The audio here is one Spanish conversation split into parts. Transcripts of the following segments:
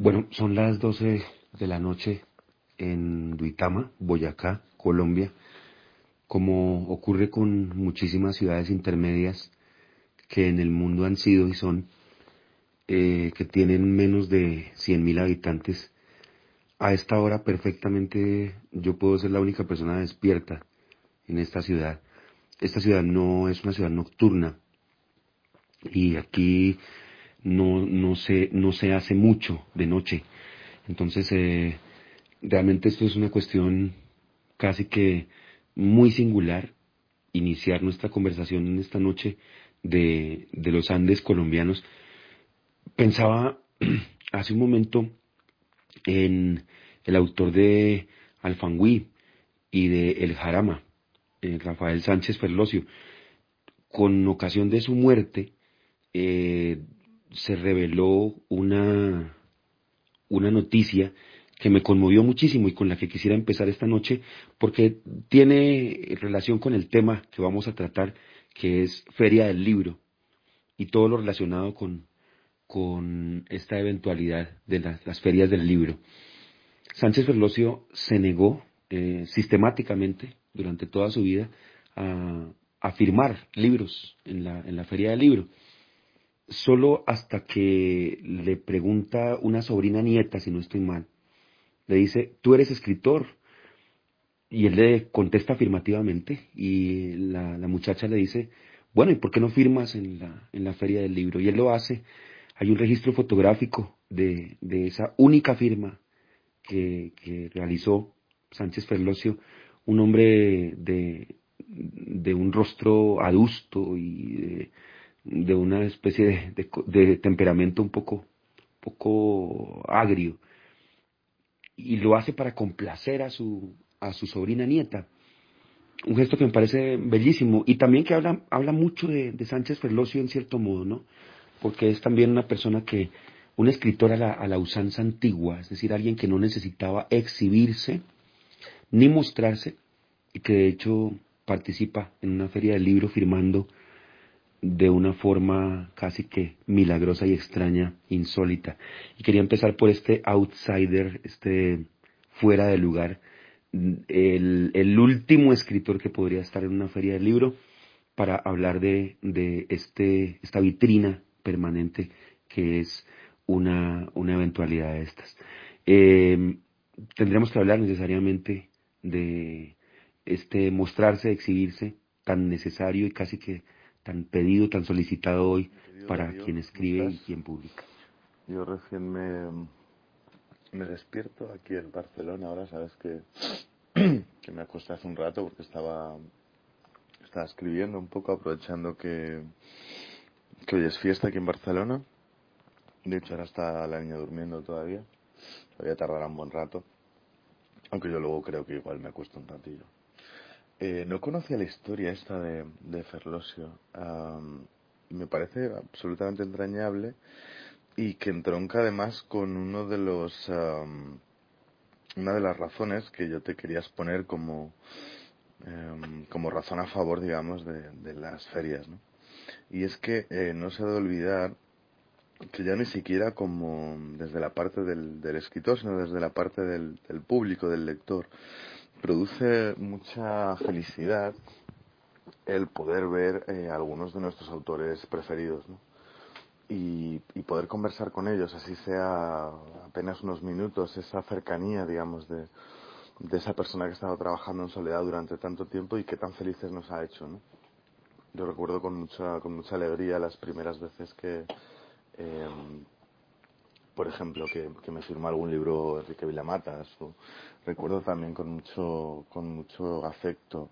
Bueno, son las 12 de la noche en Duitama, Boyacá, Colombia. Como ocurre con muchísimas ciudades intermedias que en el mundo han sido y son, eh, que tienen menos de 100.000 habitantes, a esta hora perfectamente yo puedo ser la única persona despierta en esta ciudad. Esta ciudad no es una ciudad nocturna y aquí no, no, se, no se hace mucho de noche. Entonces, eh, realmente esto es una cuestión casi que muy singular, iniciar nuestra conversación en esta noche de, de los Andes colombianos. Pensaba hace un momento en el autor de Alfangüí y de El Jarama, eh, Rafael Sánchez Ferlosio. Con ocasión de su muerte, eh, se reveló una, una noticia que me conmovió muchísimo y con la que quisiera empezar esta noche porque tiene relación con el tema que vamos a tratar, que es Feria del Libro y todo lo relacionado con, con esta eventualidad de las ferias del libro. Sánchez Ferlosio se negó eh, sistemáticamente durante toda su vida a, a firmar libros en la, en la feria del libro solo hasta que le pregunta una sobrina nieta, si no estoy mal, le dice, tú eres escritor. Y él le contesta afirmativamente y la, muchacha le dice, bueno, ¿y por qué no firmas en la, en la feria del libro? Y él lo hace. Hay un registro fotográfico de, de esa única firma que, que realizó Sánchez Ferlosio, un hombre de, de un rostro adusto y de, de una especie de, temperamento un poco, poco agrio y lo hace para complacer a su, a su sobrina nieta. Un gesto que me parece bellísimo y también que habla, habla mucho de, Sánchez Ferlosio en cierto modo, ¿no? Porque es también una persona que, un escritor a la, a la usanza antigua, es decir, alguien que no necesitaba exhibirse ni mostrarse y que de hecho participa en una feria del libro firmando de una forma casi que milagrosa y extraña, insólita. Y quería empezar por este outsider, este fuera de lugar, el, último escritor que podría estar en una feria del libro para hablar de, este, esta vitrina permanente que es una, una eventualidad de estas. Eh, tendremos que hablar necesariamente de este mostrarse, exhibirse tan necesario y casi que tan pedido, tan solicitado hoy para quien escribe y quien publica? Yo recién me, me despierto aquí en Barcelona, ahora sabes que, que me acosté hace un rato porque estaba, estaba escribiendo un poco, aprovechando que, que hoy es fiesta aquí en Barcelona. De hecho, ahora está la niña durmiendo todavía. Todavía tardará un buen rato. Aunque yo luego creo que igual me acuesto un ratillo. Eh, no conocía la historia esta de, de Ferlosio. me parece absolutamente entrañable y que entronca además con uno de los una de las razones que yo te quería exponer como em, como razón a favor digamos de, las ferias y es que eh, no se ha de olvidar que ya ni siquiera como desde la parte del, del escritor sino desde la parte del, del público del lector produce mucha felicidad el poder ver eh, algunos de nuestros autores preferidos ¿no? y, y, poder conversar con ellos, así sea apenas unos minutos, esa cercanía, digamos, de, de esa persona que ha estado trabajando en soledad durante tanto tiempo y que tan felices nos ha hecho. ¿no? Yo recuerdo con mucha, con mucha alegría las primeras veces que, eh, por ejemplo, que, que, me firmó algún libro Enrique Villamatas o recuerdo también con mucho, con mucho afecto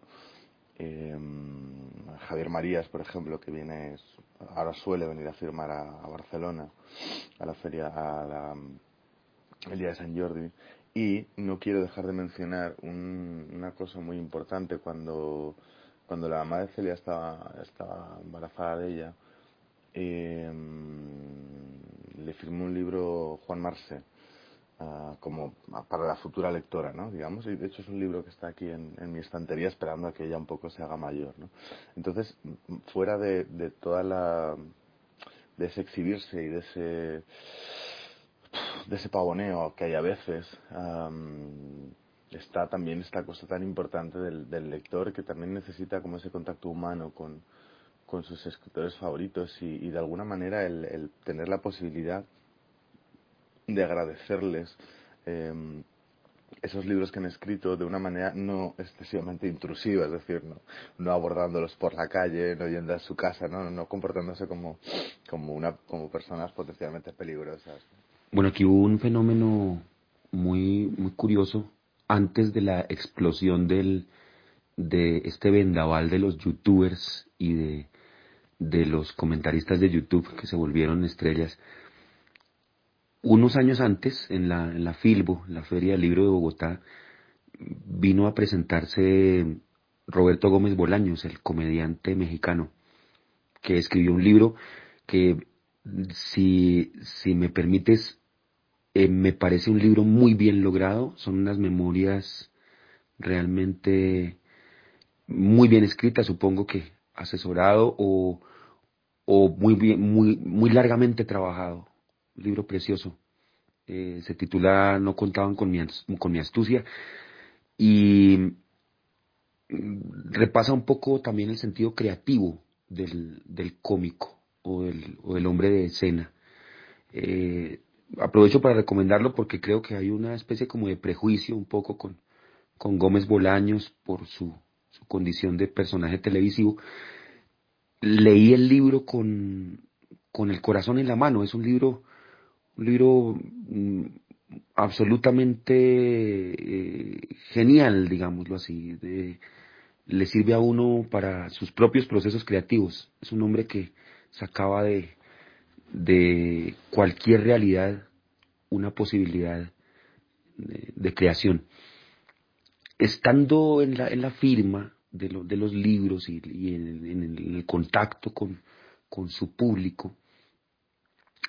Em, Javier Marías, por ejemplo, que viene, ahora suele venir a firmar a, Barcelona, a la feria, a la, el día de San Jordi. Y no quiero dejar de mencionar una cosa muy importante cuando, cuando la mamá de Celia estaba, estaba embarazada de ella. Em, le firmó un libro Juan Marce Ah, como para la futura lectora, ¿no? Digamos, y de hecho es un libro que está aquí en, mi estantería esperando a que ella un poco se haga mayor, ¿no? Entonces, fuera de, de toda la... de ese exhibirse y de ese de ese pavoneo que hay a veces, está también esta cosa tan importante del, del, lector que también necesita como ese contacto humano con, con sus escritores favoritos y, y de alguna manera el, el tener la posibilidad de agradecerles em, esos libros que han escrito de una manera no excesivamente intrusiva, es decir, no, no abordándolos por la calle, no yendo a su casa, no, no comportándose como, como, una, como personas potencialmente peligrosas. Bueno, aquí hubo un fenómeno muy, muy curioso antes de la explosión del, de este vendaval de los youtubers y de, de los comentaristas de YouTube que se volvieron estrellas unos años antes, en la, Filbo, la Feria del Libro de Bogotá, vino a presentarse Roberto Gómez Bolaños, el comediante mexicano, que escribió un libro que, si, si me permites, eh, me parece un libro muy bien logrado, son unas memorias realmente muy bien escritas, supongo que asesorado o, o muy bien, muy, muy largamente trabajado libro precioso. Eh, se titula No contaban con mi, con mi astucia y mm, repasa un poco también el sentido creativo del, del cómico o del, o del, hombre de escena. Eh, aprovecho para recomendarlo porque creo que hay una especie como de prejuicio un poco con, con Gómez Bolaños por su, su condición de personaje televisivo. Leí el libro con, con el corazón en la mano, es un libro un libro mm, absolutamente eh, genial, digámoslo así. le sirve a uno para sus propios procesos creativos. Es un hombre que sacaba de, de cualquier realidad una posibilidad de, creación. Estando en la, en la firma de, de los libros y, en, el, contacto con, con su público,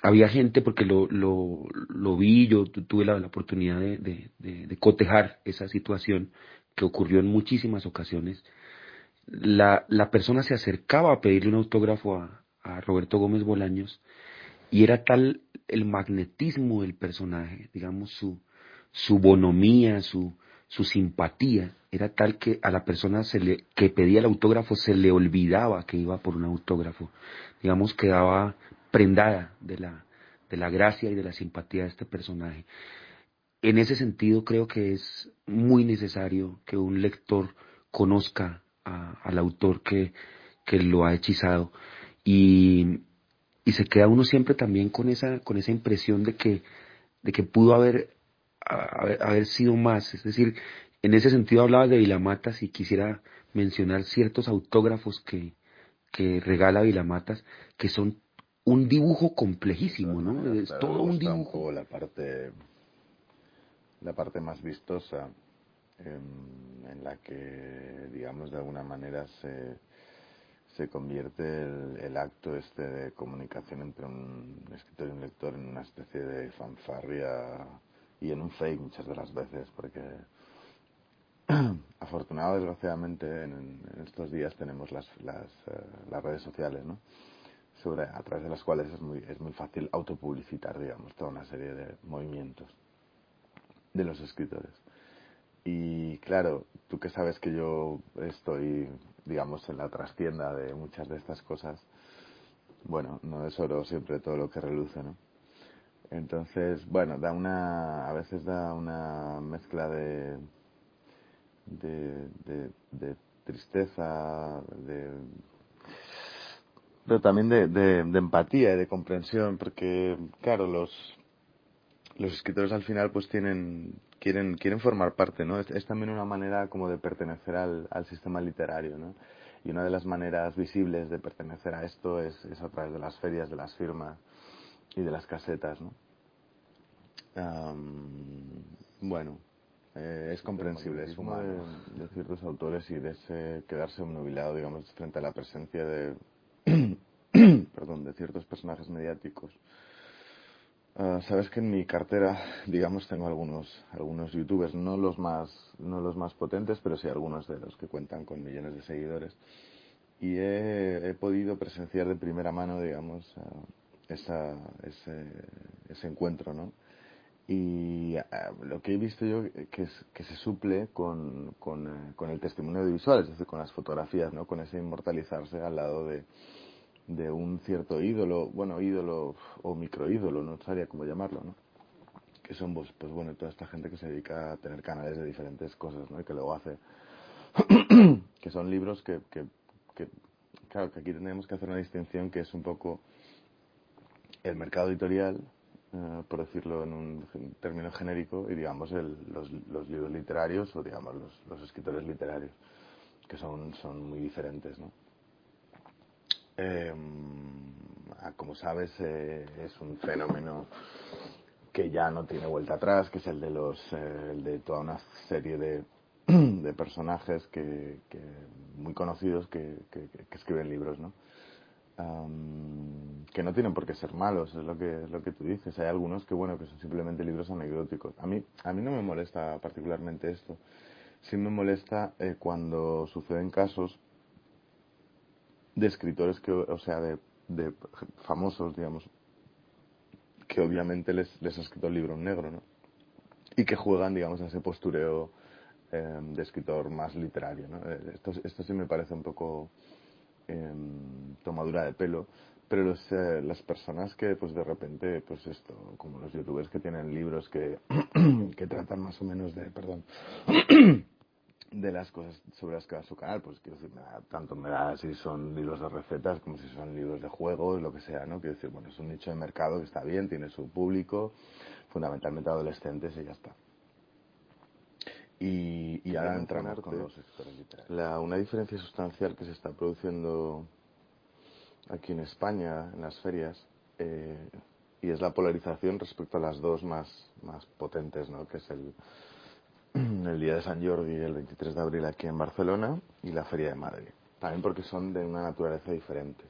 había gente, porque lo, lo, lo vi, yo tuve la, oportunidad de, de, cotejar esa situación que ocurrió en muchísimas ocasiones. La, la persona se acercaba a pedirle un autógrafo a, a Roberto Gómez Bolaños y era tal el magnetismo del personaje, digamos, su, su bonomía, su, su simpatía, era tal que a la persona se le, que pedía el autógrafo se le olvidaba que iba por un autógrafo. Digamos, quedaba prendada de la, de la gracia y de la simpatía de este personaje. En ese sentido creo que es muy necesario que un lector conozca al autor que, que lo ha hechizado y, y, se queda uno siempre también con esa, con esa impresión de que, de que pudo haber, haber, haber sido más. Es decir, en ese sentido hablaba de Vilamatas y quisiera mencionar ciertos autógrafos que, que regala Vilamatas que son un dibujo complejísimo, ¿no? Es todo un dibujo. la parte, la parte más vistosa, em, en, la que, digamos, de alguna manera se, se convierte el, acto este de comunicación entre un escritor y un lector en una especie de fanfarria y en un fake muchas de las veces, porque afortunado desgraciadamente en, estos días tenemos las, las, eh, las redes sociales, ¿no? sobre, a través de las cuales es muy, es muy fácil autopublicitar, digamos, toda una serie de movimientos de los escritores. Y claro, tú que sabes que yo estoy, digamos, en la trastienda de muchas de estas cosas, bueno, no es oro siempre todo lo que reluce, ¿no? Entonces, bueno, da una, a veces da una mezcla de, de, tristeza, de pero también de, de, empatía y de comprensión, porque, claro, los, los escritores al final pues tienen, quieren, quieren formar parte, ¿no? Es, también una manera como de pertenecer al, al sistema literario, ¿no? Y una de las maneras visibles de pertenecer a esto es, es a través de las ferias, de las firmas y de las casetas, ¿no? bueno, eh, es comprensible, es uno de, ciertos autores y de ese quedarse obnubilado, digamos, frente a la presencia de, perdón, de ciertos personajes mediáticos Ah, sabes que en mi cartera, digamos, tengo algunos, algunos youtubers, no los más, no los más potentes, pero sí algunos de los que cuentan con millones de seguidores. Y he, podido presenciar de primera mano, digamos, ah, esa, ese, ese encuentro, ¿no? Y ah, lo que he visto yo que, es, que se suple con, con, eh, con el testimonio audiovisual, es decir, con las fotografías, ¿no? Con ese inmortalizarse al lado de, de un cierto ídolo, bueno, ídolo o microídolo, no sabría cómo llamarlo, ¿no? Que son, pues, pues bueno, toda esta gente que se dedica a tener canales de diferentes cosas, ¿no? Y que luego hace, que son libros que, que, que, claro, que aquí tenemos que hacer una distinción que es un poco el mercado editorial, eh, por decirlo en un término genérico, y digamos el, los, los, libros literarios o digamos los, los escritores literarios, que son, son muy diferentes, ¿no? Eh, como sabes, eh, es un fenómeno que ya no tiene vuelta atrás, que es el de los, eh, el de toda una serie de, de personajes que, que, muy conocidos que, que, escriben libros, ¿no? Que no tienen por qué ser malos, es lo que, lo que tú dices. Hay algunos que, bueno, que son simplemente libros anecdóticos. A mí, a mí no me molesta particularmente esto. Sí me molesta eh, cuando suceden casos de escritores que, o sea, de, de famosos, digamos, que obviamente les, les ha escrito el libro en negro, ¿no? Y que juegan, digamos, a ese postureo eh, de escritor más literario, ¿no? Eh, esto, esto sí me parece un poco eh, tomadura de pelo, pero los, eh, las personas que, pues de repente, pues esto, como los youtubers que tienen libros que, que tratan más o menos de, perdón, de las cosas sobre las que va su canal, pues quiero decir, tanto me da si son libros de recetas como si son libros de juegos, lo que sea, ¿no? Quiero decir, bueno, es un nicho de mercado que está bien, tiene su público, fundamentalmente adolescentes y ya está. Y, y ahora entramos con los sectores literarios. La, una diferencia sustancial que se está produciendo aquí en España, en las ferias, eh, y es la polarización respecto a las dos más, más potentes, ¿no? Que es el, el día de San Jordi, el 23 de abril aquí en Barcelona, y la Feria de Madrid. También porque son de una naturaleza diferente.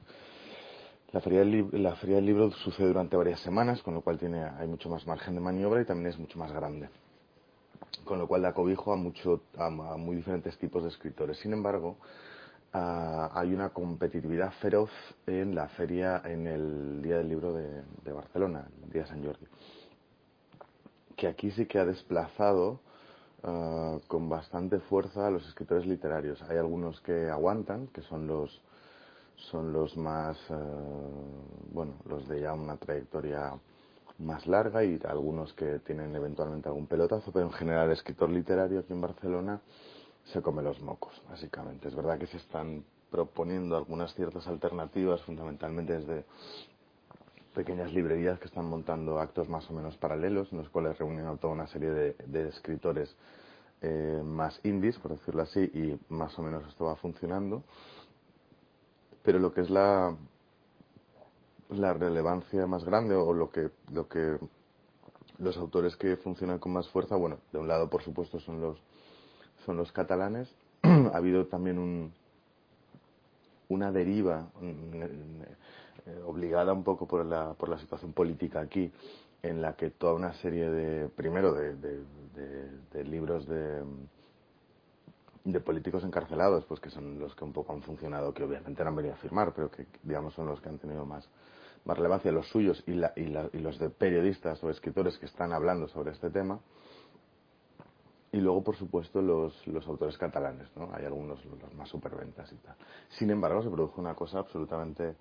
La feria, del, la feria del libro sucede durante varias semanas, con lo cual tiene, hay mucho más margen de maniobra y también es mucho más grande. Con lo cual da cobijo a, mucho, a, muy diferentes tipos de escritores. Sin embargo, hay una competitividad feroz en la feria, en el Día del Libro de, de Barcelona, el Día San Jordi. Que aquí sí que ha desplazado Ah, con bastante fuerza a los escritores literarios. Hay algunos que aguantan, que son los son los más ah, bueno los de ya una trayectoria más larga y algunos que tienen eventualmente algún pelotazo, pero en general el escritor literario aquí en Barcelona se come los mocos, básicamente. Es verdad que se están proponiendo algunas ciertas alternativas, fundamentalmente desde pequeñas librerías que están montando actos más o menos paralelos, en los cuales reúnen a toda una serie de, escritores eh, más indies, por decirlo así, y más o menos esto va funcionando. Pero lo que es la, la relevancia más grande o lo que, lo que los autores que funcionan con más fuerza, bueno, de un lado por supuesto son los, son los catalanes. ha habido también un, una deriva eh, obligada un poco por la, por la situación política aquí, en la que toda una serie de, primero, de, de, libros de, de políticos encarcelados, pues que son los que un poco han funcionado, que obviamente no han venido a firmar, pero que digamos son los que han tenido más, más relevancia, los suyos y, la, y, la, y los de periodistas o escritores que están hablando sobre este tema. Y luego, por supuesto, los, los autores catalanes, ¿no? Hay algunos, los más superventas y tal. Sin embargo, se produjo una cosa absolutamente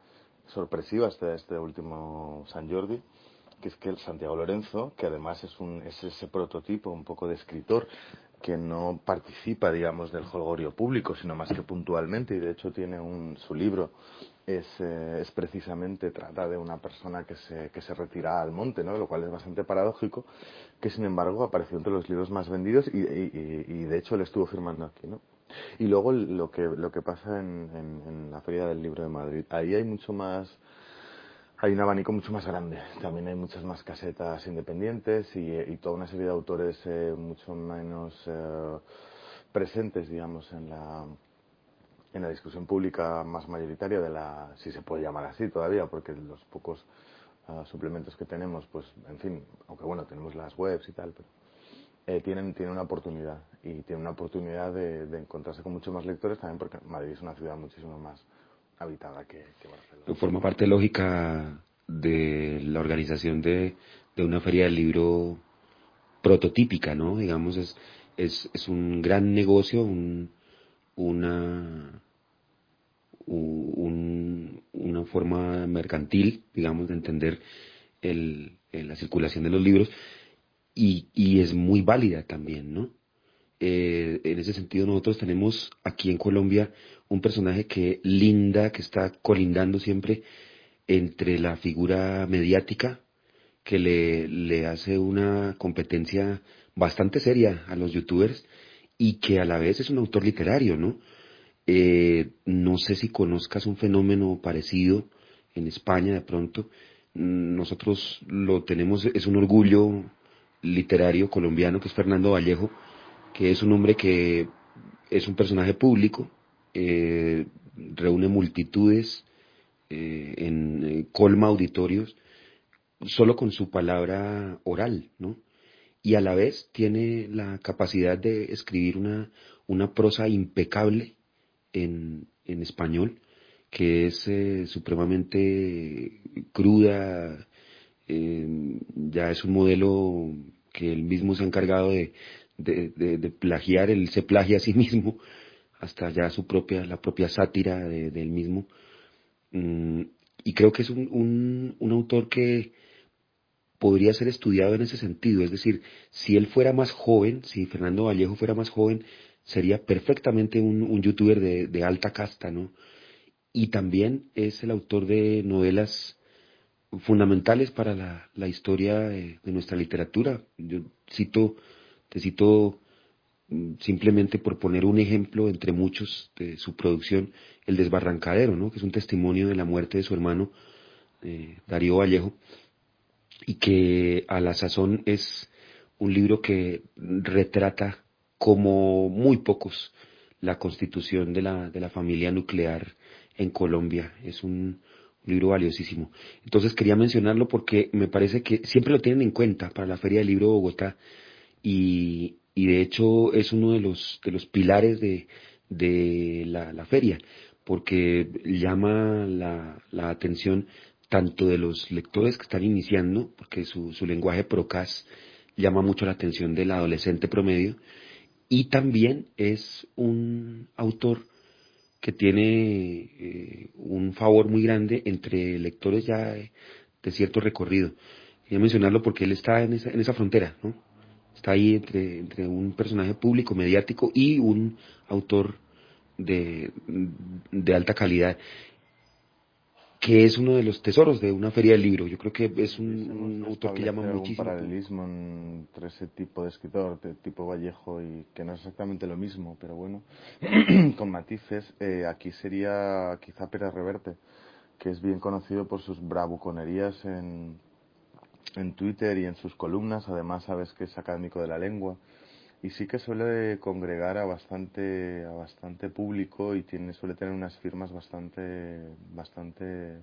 sorpresiva este, este último San Jordi, que es que el Santiago Lorenzo, que además es, un, es ese prototipo un poco de escritor que no participa, digamos, del jolgorio público, sino más que puntualmente, y de hecho tiene un, su libro es, eh, es, precisamente trata de una persona que se, que se retira al monte, ¿no? lo cual es bastante paradójico, que sin embargo apareció entre los libros más vendidos y, y, y de hecho le estuvo firmando aquí. ¿no? Y luego lo que, lo que pasa en, en, en, la Feria del Libro de Madrid, ahí hay mucho más, hay un abanico mucho más grande. También hay muchas más casetas independientes y, y toda una serie de autores eh, mucho menos eh, presentes, digamos, en la, en la discusión pública más mayoritaria de la, si se puede llamar así todavía, porque los pocos uh, suplementos que tenemos, pues, en fin, aunque bueno, tenemos las webs y tal, pero eh, tienen, tienen una oportunidad y tienen una oportunidad de, de, encontrarse con muchos más lectores también porque Madrid es una ciudad muchísimo más habitada que, Barcelona. Forma parte lógica de la organización de, de una feria del libro prototípica, ¿no? Digamos, es, es, es un gran negocio, un, una, un, una forma mercantil, digamos, de entender el, la circulación de los libros y, y es muy válida también, ¿no? Eh, en ese sentido nosotros tenemos aquí en Colombia un personaje que linda, que está colindando siempre entre la figura mediática, que le, le hace una competencia bastante seria a los youtubers, y que a la vez es un autor literario, ¿no? Eh, no sé si conozcas un fenómeno parecido en España de pronto. Nosotros lo tenemos, es un orgullo literario colombiano que es Fernando Vallejo, que es un hombre que es un personaje público, eh, reúne multitudes, eh, en eh, colma auditorios, solo con su palabra oral, ¿no? y a la vez tiene la capacidad de escribir una, una prosa impecable en, en español, que es supremamente cruda, ya es un modelo que él mismo se ha encargado de, de, de, de, plagiar, él se plagia a sí mismo, hasta ya su propia, la propia sátira de, él mismo. Mm, y creo que es un, un, un autor que, podría ser estudiado en ese sentido. Es decir, si él fuera más joven, si Fernando Vallejo fuera más joven, sería perfectamente un, un youtuber de, de, alta casta, ¿no? Y también es el autor de novelas fundamentales para la, la historia de, de, nuestra literatura. Yo cito, te cito mm, simplemente por poner un ejemplo entre muchos de su producción, El Desbarrancadero, ¿no? que es un testimonio de la muerte de su hermano eh, Darío Vallejo, y que a la sazón es un libro que retrata como muy pocos la constitución de la, de la familia nuclear en Colombia. Es un, libro valiosísimo. Entonces quería mencionarlo porque me parece que siempre lo tienen en cuenta para la Feria del Libro de Bogotá y, y de hecho es uno de los, de los pilares de, de la, la feria porque llama la, la atención tanto de los lectores que están iniciando, porque su, su lenguaje procas llama mucho la atención del adolescente promedio, y también es un autor que tiene eh, un favor muy grande entre lectores ya de, cierto recorrido. Quería mencionarlo porque él está en esa, en esa frontera, ¿no? Está ahí entre, entre un personaje público, mediático y un autor de, de alta calidad que es uno de los tesoros de una feria del libro. Yo creo que es un, un autor que llama muchísimo. un paralelismo entre ese tipo de escritor, de tipo Vallejo, y que no es exactamente lo mismo, pero bueno, con matices. Eh, aquí sería quizá Pérez Reverte, que es bien conocido por sus bravuconerías en, en Twitter y en sus columnas. Además, sabes que es académico de la lengua. Y sí que suele congregar a bastante a bastante público y tiene suele tener unas firmas bastante bastante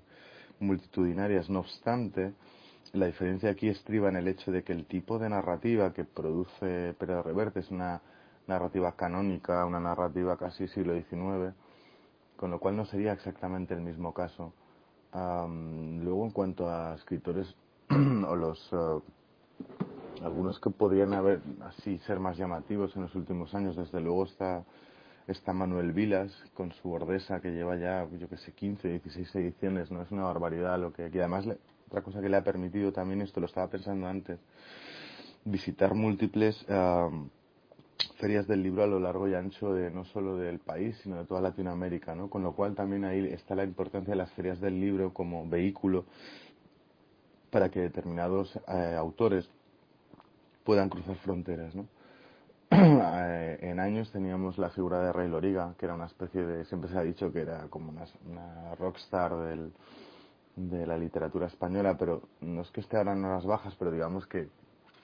multitudinarias. No obstante la diferencia aquí estriba en el hecho de que el tipo de narrativa que produce Pérez Reverte es una narrativa canónica una narrativa casi siglo XIX con lo cual no sería exactamente el mismo caso. Um, luego en cuanto a escritores o los uh, algunos que podrían haber así ser más llamativos en los últimos años. Desde luego está, está Manuel Vilas con su Ordesa que lleva ya, yo que sé, 15, 16 ediciones, ¿no? Es una barbaridad lo que aquí. Además, le, otra cosa que le ha permitido también, esto lo estaba pensando antes, visitar múltiples ferias del libro a lo largo y ancho de no solo del país, sino de toda Latinoamérica, ¿no? Con lo cual también ahí está la importancia de las ferias del libro como vehículo para que determinados eh, autores puedan cruzar fronteras, ¿no? Eh, en años teníamos la figura de Rey Loriga, que era una especie de, siempre se ha dicho que era como una, una rockstar del, de la literatura española, pero no es que esté ahora en horas bajas, pero digamos que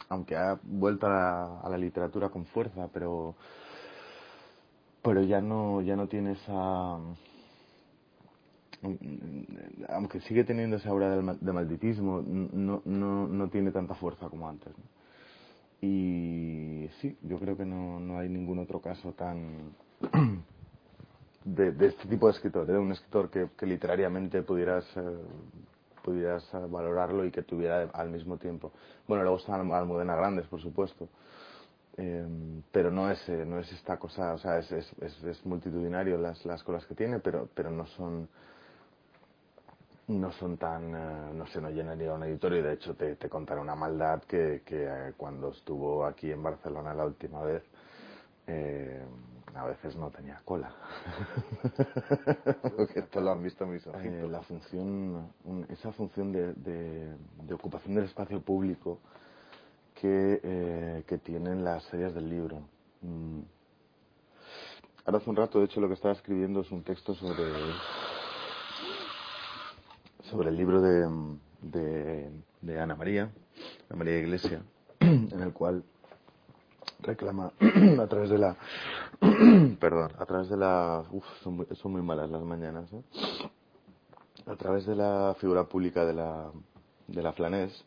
aunque ha vuelto a la, literatura con fuerza, pero pero ya no ya no tiene esa aunque sigue teniendo esa aura de malditismo, no, no, no tiene tanta fuerza como antes. Y sí, yo creo que no, no hay ningún otro caso tan de, este tipo de escritor, de un escritor que, literariamente pudieras eh, pudieras eh, valorarlo y que tuviera al mismo tiempo. Bueno, luego están Almudena Grandes, por supuesto, eh, pero no es, eh, no es esta cosa, o sea, es, es, es, multitudinario las, las cosas que tiene, pero, pero no son no son tan, no sé, no llenaría un editorio y de hecho te, te contaré una maldad que, que cuando estuvo aquí en Barcelona la última vez, eh, a veces no tenía cola. Esto lo han visto mis ojos. Eh, la función, esa función de, de, ocupación del espacio público que, eh, que tienen las series del libro. Mm. Ahora hace un rato, de hecho, lo que estaba escribiendo es un texto sobre sobre el libro de, de, Ana María, Ana María Iglesia, en el cual reclama a través de la perdón a través de la uf, son, muy, son muy malas las mañanas ¿eh? a través de la figura pública de la de la flanés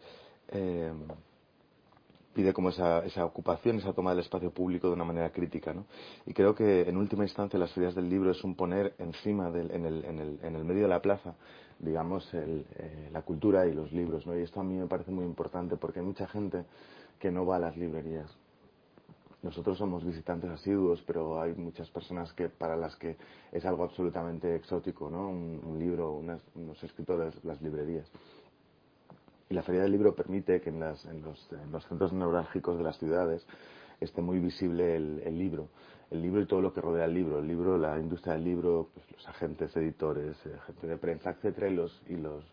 eh, pide como esa, esa ocupación, esa toma del espacio público de una manera crítica, ¿no? Y creo que en última instancia las ferias del libro es un poner encima del, en, el, en, el, en el medio de la plaza, digamos, el, eh, la cultura y los libros, ¿no? Y esto a mí me parece muy importante porque hay mucha gente que no va a las librerías nosotros somos visitantes asiduos, pero hay muchas personas que para las que es algo absolutamente exótico, ¿no? Un, libro, unas, unos escritores, las librerías. Y la Feria del Libro permite que en, las, en, los, en los, centros neurálgicos de las ciudades esté muy visible el, libro. El libro y todo lo que rodea el libro. El libro, la industria del libro, pues los agentes, editores, eh, gente de prensa, etcétera, y los, y los,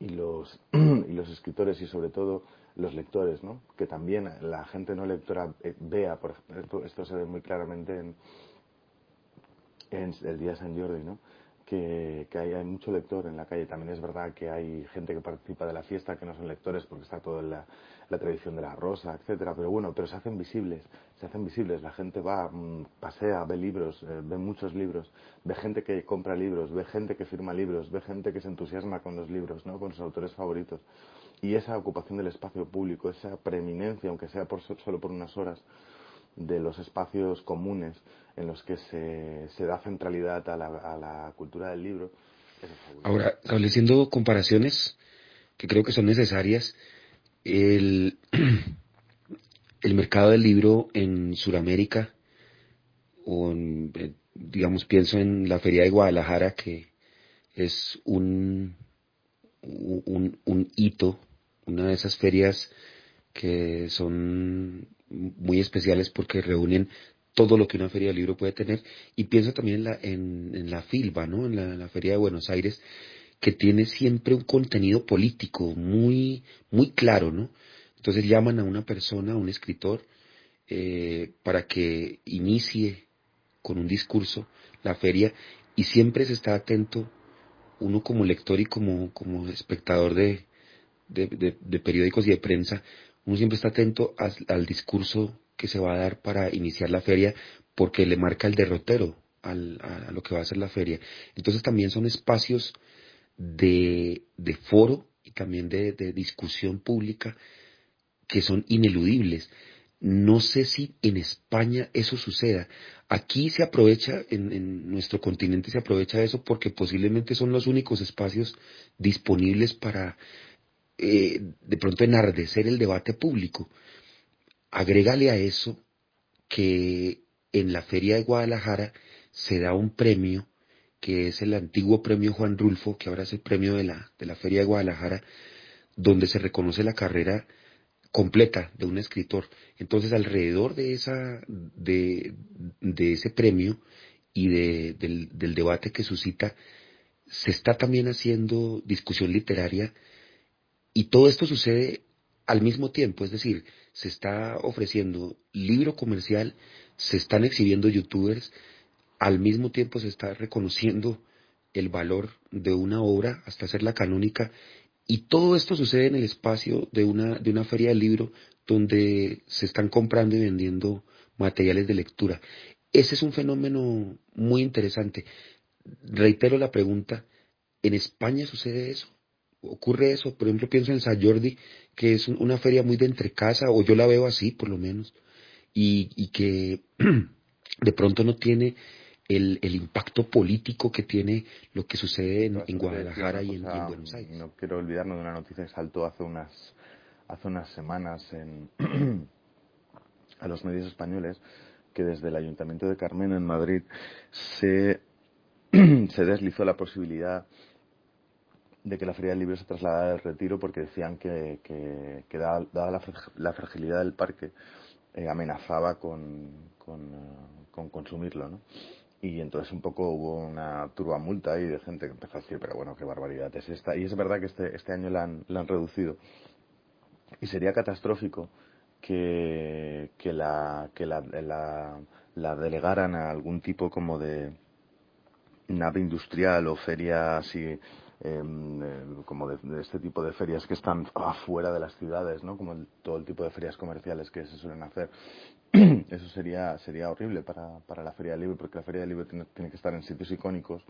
y los, y los escritores y sobre todo los lectores, ¿no? Que también la gente no lectora eh, vea, por ejemplo, esto se ve muy claramente en, en el día de San Jordi, ¿no? Que, que hay, mucho lector en la calle. También es verdad que hay gente que participa de la fiesta que no son lectores porque está todo en la, la tradición de la rosa, etcétera. Pero bueno, pero se hacen visibles, se hacen visibles. La gente va, mm, pasea, ve libros, eh, ve muchos libros, ve gente que compra libros, ve gente que firma libros, ve gente que se entusiasma con los libros, ¿no? Con sus autores favoritos y esa ocupación del espacio público, esa preeminencia, aunque sea por, solo por unas horas, de los espacios comunes en los que se, se da centralidad a la, a la, cultura del libro. Ahora, estableciendo comparaciones que creo que son necesarias, el, el mercado del libro en Sudamérica, o en, eh, digamos, pienso en la Feria de Guadalajara, que es un, un, un hito una de esas ferias que son muy especiales porque reúnen todo lo que una feria de libro puede tener y pienso también en la, en, la FILBA, ¿no? En la, Feria de Buenos Aires, que tiene siempre un contenido político muy, muy claro, ¿no? Entonces llaman a una persona, a un escritor, eh, para que inicie con un discurso la feria y siempre se está atento uno como lector y como, como espectador de, de, periódicos y de prensa, uno siempre está atento al discurso que se va a dar para iniciar la feria porque le marca el derrotero al, a, lo que va a ser la feria. Entonces también son espacios de, de foro y también de, de, discusión pública que son ineludibles. No sé si en España eso suceda. Aquí se aprovecha, en, en, nuestro continente se aprovecha eso porque posiblemente son los únicos espacios disponibles para eh, de pronto enardecer el debate público. Agrégale a eso que en la Feria de Guadalajara se da un premio que es el antiguo premio Juan Rulfo, que ahora es el premio de la, de la Feria de Guadalajara, donde se reconoce la carrera completa de un escritor. Entonces, alrededor de, esa, de, de ese premio y de, del, del debate que suscita, se está también haciendo discusión literaria y todo esto sucede al mismo tiempo, es decir, se está ofreciendo libro comercial, se están exhibiendo youtubers, al mismo tiempo se está reconociendo el valor de una obra hasta hacerla canónica y todo esto sucede en el espacio de una, de una feria de libro donde se están comprando y vendiendo materiales de lectura. Ese es un fenómeno muy interesante. Reitero la pregunta, ¿en España sucede eso? ¿Ocurre eso? Por ejemplo, pienso en San Jordi, que es una feria muy de entrecasa, o yo la veo así por lo menos, y, y que de pronto no tiene el, el, impacto político que tiene lo que sucede en, en Guadalajara y en, en, Buenos Aires. No quiero olvidarnos de una noticia que saltó hace unas, hace unas semanas en, a los medios españoles, que desde el Ayuntamiento de Carmen en Madrid se, se deslizó la posibilidad de que la Feria del Libro se trasladara del retiro porque decían que, que, dada, la, fragilidad del parque, eh, amenazaba con, con, uh, con consumirlo, ¿no? y entonces un poco hubo una turbamulta ahí de gente que empezó a decir, pero bueno, qué barbaridad es esta. Y es verdad que este, este año la han, la han reducido. Y sería catastrófico que, que, la, que la, la delegaran a algún tipo como de nave industrial o feria así eh, como de, este tipo de ferias que están afuera de las ciudades, ¿no? Como todo el tipo de ferias comerciales que se suelen hacer. Eso sería sería horrible para, para la Feria del Libro, porque la Feria del Libro tiene que estar en sitios icónicos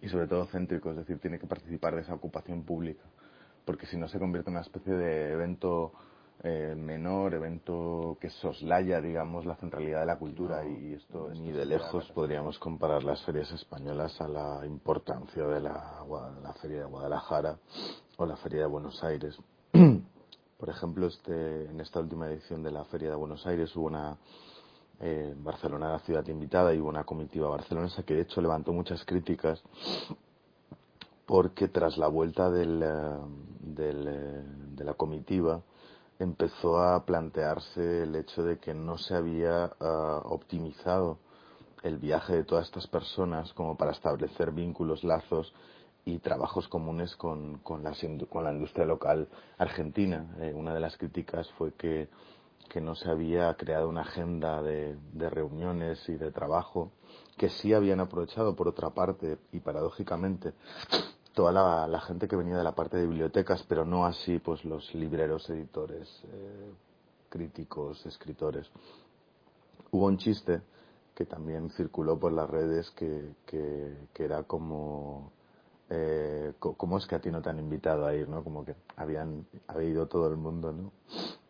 y sobre todo céntricos, es decir, tiene que participar de esa ocupación pública, porque si no se convierte en una especie de evento eh, menor, evento que soslaya, digamos, la centralidad de la cultura no, y esto... Ni de lejos podríamos comparar las ferias españolas a la importancia de la, la Feria de Guadalajara o la Feria de Buenos Aires. Por ejemplo, este, en esta última edición de la Feria de Buenos Aires hubo una... Eh, Barcelona la ciudad invitada y hubo una comitiva barcelonesa que de hecho levantó muchas críticas porque tras la vuelta del, del, de la comitiva empezó a plantearse el hecho de que no se había uh, optimizado el viaje de todas estas personas como para establecer vínculos, lazos y trabajos comunes con, con, la, con la industria local argentina. Eh, una de las críticas fue que, que no se había creado una agenda de, de reuniones y de trabajo que sí habían aprovechado por otra parte y paradójicamente toda la, gente que venía de la parte de bibliotecas, pero no así pues los libreros, editores, eh, críticos, escritores. Hubo un chiste que también circuló por las redes que, que, que era como eh, ¿cómo es que a ti no te han invitado a ir, no? Como que habían, había ido todo el mundo, ¿no?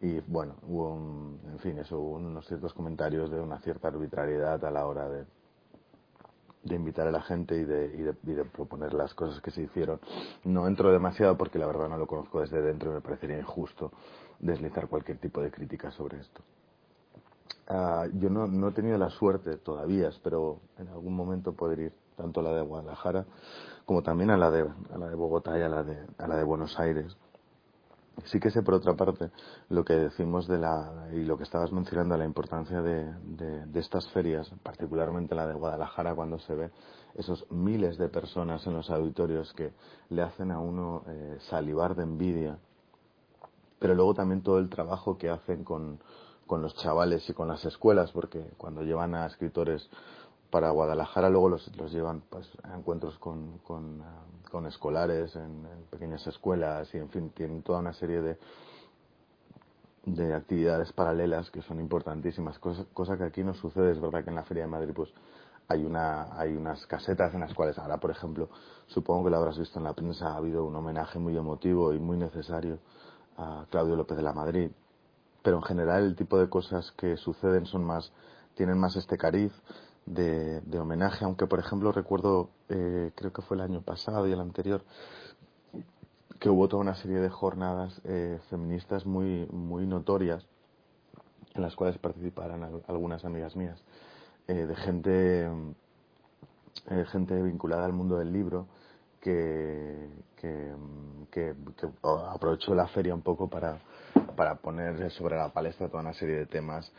Y bueno, hubo un, en fin, eso, hubo unos ciertos comentarios de una cierta arbitrariedad a la hora de, de invitar a la gente y de, y, de, y de, proponer las cosas que se hicieron. No entro demasiado porque la verdad no lo conozco desde dentro y me parecería injusto deslizar cualquier tipo de crítica sobre esto. Uh, yo no, no, he tenido la suerte todavía, espero en algún momento poder ir tanto a la de Guadalajara como también a la de, a la de Bogotá y a la de, a la de Buenos Aires sí que sé por otra parte lo que decimos de la y lo que estabas mencionando la importancia de, de, estas ferias particularmente la de Guadalajara cuando se ve esos miles de personas en los auditorios que le hacen a uno eh, salivar de envidia. Pero luego también todo el trabajo que hacen con, con los chavales y con las escuelas porque cuando llevan a escritores para Guadalajara luego los, los llevan pues, a encuentros con, con, uh, con escolares en, en, pequeñas escuelas y en fin tienen toda una serie de de actividades paralelas que son importantísimas cosa, cosa que aquí no sucede. Es verdad que en la feria de Madrid pues hay una hay unas casetas en las cuales ahora por ejemplo supongo que lo habrás visto en la prensa ha habido un homenaje muy emotivo y muy necesario a Claudio López de la Madrid. Pero en general el tipo de cosas que suceden son más tienen más este cariz de, homenaje, aunque por ejemplo recuerdo, eh, creo que fue el año pasado y el anterior, que hubo toda una serie de jornadas eh, feministas muy, muy notorias en las cuales participaran algunas amigas mías, eh, de gente eh, gente vinculada al mundo del libro que, que, que, aprovechó la feria un poco para, para poner sobre la palestra toda una serie de temas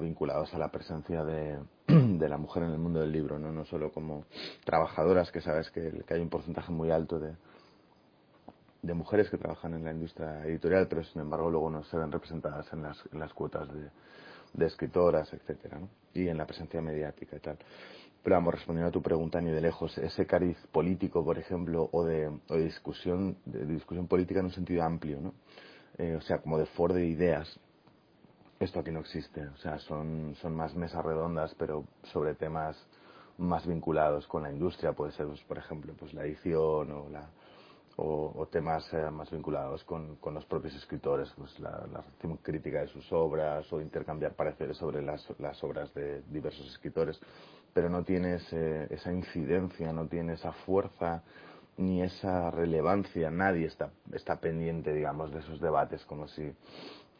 vinculados a la presencia de, de, la mujer en el mundo del libro, no, no solo como trabajadoras, que sabes que, que hay un porcentaje muy alto de, de mujeres que trabajan en la industria editorial, pero sin embargo luego no se ven representadas en las, las cuotas de, escritoras, etcétera, ¿no? y en la presencia mediática y tal. Pero vamos, respondiendo a tu pregunta ni de lejos, ese cariz político, por ejemplo, o de, o de discusión, de, discusión política en un sentido amplio, ¿no? Eh, o sea, como de foro de ideas, esto aquí no existe. O sea, son, son más mesas redondas, pero sobre temas más vinculados con la industria, puede ser, pues, por ejemplo, pues la edición o la, o, temas eh, más vinculados con, con, los propios escritores, pues la, la, crítica de sus obras o intercambiar pareceres sobre las, las obras de diversos escritores, pero no tiene esa incidencia, no tiene esa fuerza ni esa relevancia, nadie está, está pendiente, digamos, de esos debates como si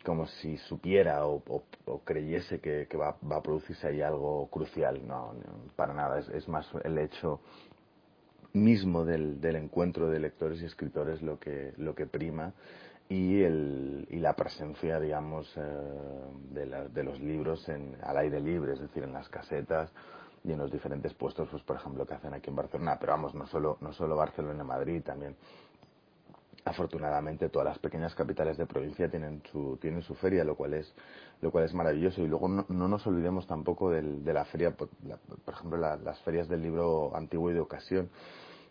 como si supiera o, creyese que, va, a producirse ahí algo crucial. No, para nada. Es, más el hecho mismo del, encuentro de lectores y escritores lo que, lo que prima y, el, y la presencia, digamos, eh, de, la, de, los libros en, al aire libre, es decir, en las casetas y en los diferentes puestos, pues por ejemplo, que hacen aquí en Barcelona. Pero vamos, no solo, no solo Barcelona Madrid, también afortunadamente todas las pequeñas capitales de provincia tienen su tienen su feria lo cual es lo cual es maravilloso y luego no, no nos olvidemos tampoco del, de la feria por, por ejemplo la, las ferias del libro antiguo y de ocasión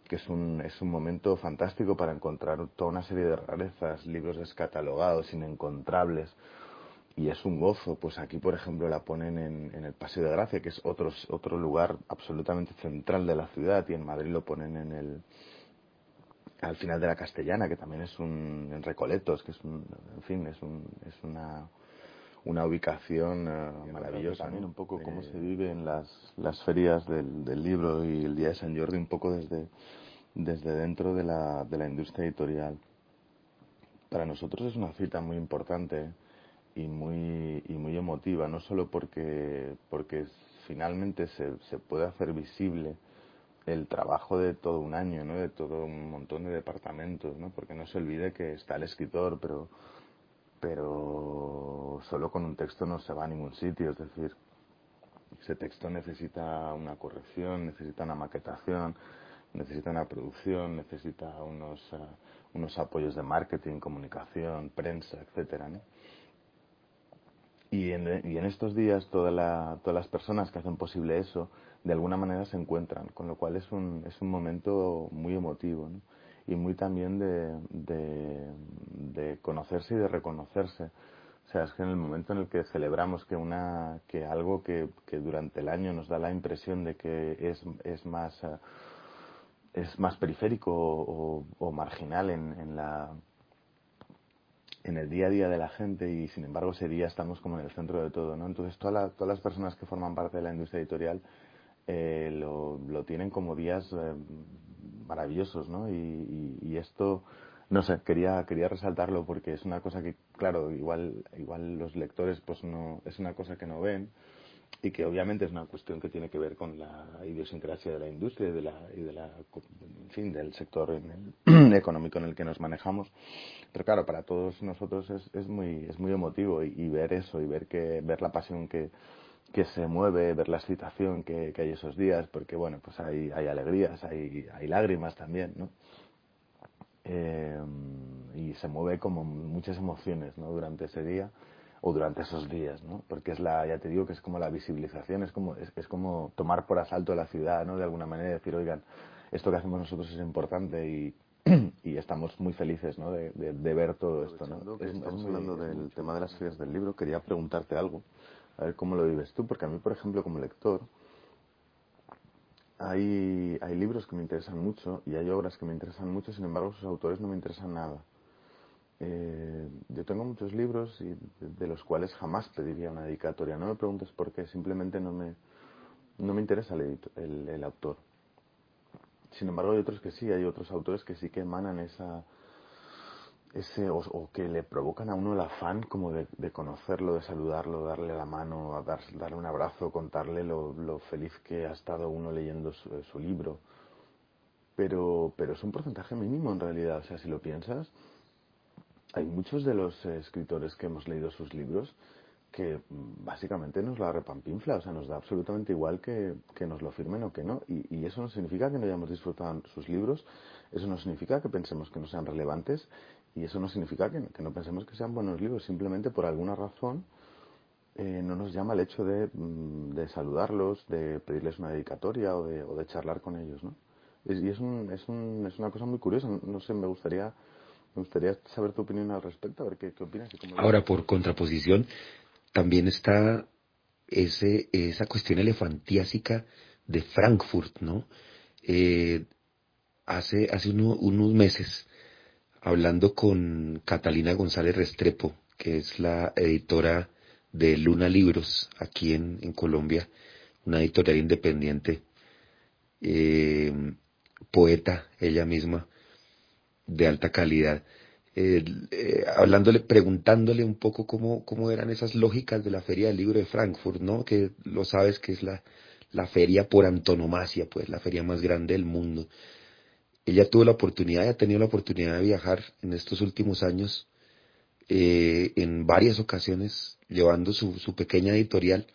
que es un, es un momento fantástico para encontrar toda una serie de rarezas, libros descatalogados, inencontrables, y es un gozo. Pues aquí, por ejemplo, la ponen en, en el Paseo de Gracia, que es otro, otro lugar absolutamente central de la ciudad, y en Madrid lo ponen en el, al final de la Castellana, que también es un, en Recoletos, que es un, en fin, es, un, es una, una ubicación uh, maravillosa. También un poco cómo se vive en las, las ferias del, del, libro y el Día de San Jordi, un poco desde, desde dentro de la, de la industria editorial. Para nosotros es una cita muy importante y muy, y muy emotiva, no solo porque, porque finalmente se, se puede hacer visible el trabajo de todo un año, ¿no? de todo un montón de departamentos, ¿no? porque no se olvide que está el escritor, pero pero solo con un texto no se va a ningún sitio, es decir, ese texto necesita una corrección, necesita una maquetación, necesita una producción, necesita unos, uh, unos apoyos de marketing, comunicación, prensa, etcétera, ¿no? Y en, y en estos días toda la, todas las personas que hacen posible eso, de alguna manera se encuentran, con lo cual es un, es un momento muy emotivo. ¿no? y muy también de, de, conocerse y de reconocerse. O sea, es que en el momento en el que celebramos que, una, que algo que, que durante el año nos da la impresión de que es, es, más, uh, es más periférico o, marginal en, en, la, en el día a día de la gente y sin embargo ese día estamos como en el centro de todo, ¿no? Entonces toda todas las personas que forman parte de la industria editorial eh, lo, lo tienen como días eh, maravillosos, ¿no? Y, y, y, esto, no sé, quería, quería resaltarlo porque es una cosa que, claro, igual, igual los lectores, pues no, es una cosa que no ven y que obviamente es una cuestión que tiene que ver con la idiosincrasia de la industria y de la, y de la en fin, del sector en económico en el que nos manejamos. Pero claro, para todos nosotros es, es muy, es muy emotivo y, y ver eso y ver que, ver la pasión que, que se mueve, ver la excitación que, que hay esos días, porque bueno, pues hay, hay alegrías, hay, hay lágrimas también, ¿no? Eh, y se mueve como muchas emociones, ¿no? Durante ese día o durante esos días, ¿no? Porque es la, ya te digo que es como la visibilización, es como, es, es como tomar por asalto la ciudad, ¿no? De alguna manera decir, oigan, esto que hacemos nosotros es importante y, y estamos muy felices, ¿no? De, de, de ver todo esto, ¿no? Estamos hablando del tema de las ferias del libro, quería preguntarte algo a ver cómo lo vives tú, porque a mí, por ejemplo, como lector, hay, hay libros que me interesan mucho y hay obras que me interesan mucho, sin embargo, sus autores no me interesan nada. Eh, yo tengo muchos libros y de los cuales jamás pediría una dedicatoria. No me preguntes por qué, simplemente no me, no me interesa el, el, el autor. Sin embargo, hay otros que sí, hay otros autores que sí que emanan esa, ese o, que le provocan a uno el afán como de, conocerlo, de saludarlo, darle la mano, dar, darle un abrazo, contarle lo, feliz que ha estado uno leyendo su, libro. Pero, pero es un porcentaje mínimo en realidad, o sea, si lo piensas, hay muchos de los escritores que hemos leído sus libros que básicamente nos la repampinfla, o sea, nos da absolutamente igual que, nos lo firmen o que no. Y, y, eso no significa que no hayamos disfrutado sus libros, eso no significa que pensemos que no sean relevantes y eso no significa que, no pensemos que sean buenos libros, simplemente por alguna razón eh, no nos llama el hecho de, mm, de, saludarlos, de pedirles una dedicatoria o de, o de charlar con ellos, ¿no? y es, un, es, un, es una cosa muy curiosa, no sé, me gustaría me gustaría saber tu opinión al respecto, a ver qué, opinas. Ahora, por contraposición, también está ese, esa cuestión elefantiásica de Frankfurt, ¿no? Eh, hace hace unos meses hablando con Catalina González Restrepo, que es la editora de Luna Libros aquí en, Colombia, una editorial independiente, eh, poeta ella misma, de alta calidad, eh, eh, hablándole, preguntándole un poco cómo, cómo eran esas lógicas de la Feria del Libro de Frankfurt, ¿no? Que lo sabes que es la, la feria por antonomasia, pues la feria más grande del mundo. Ella tuvo la oportunidad ha tenido la oportunidad de viajar en estos últimos años eh, en varias ocasiones llevando su, su pequeña editorial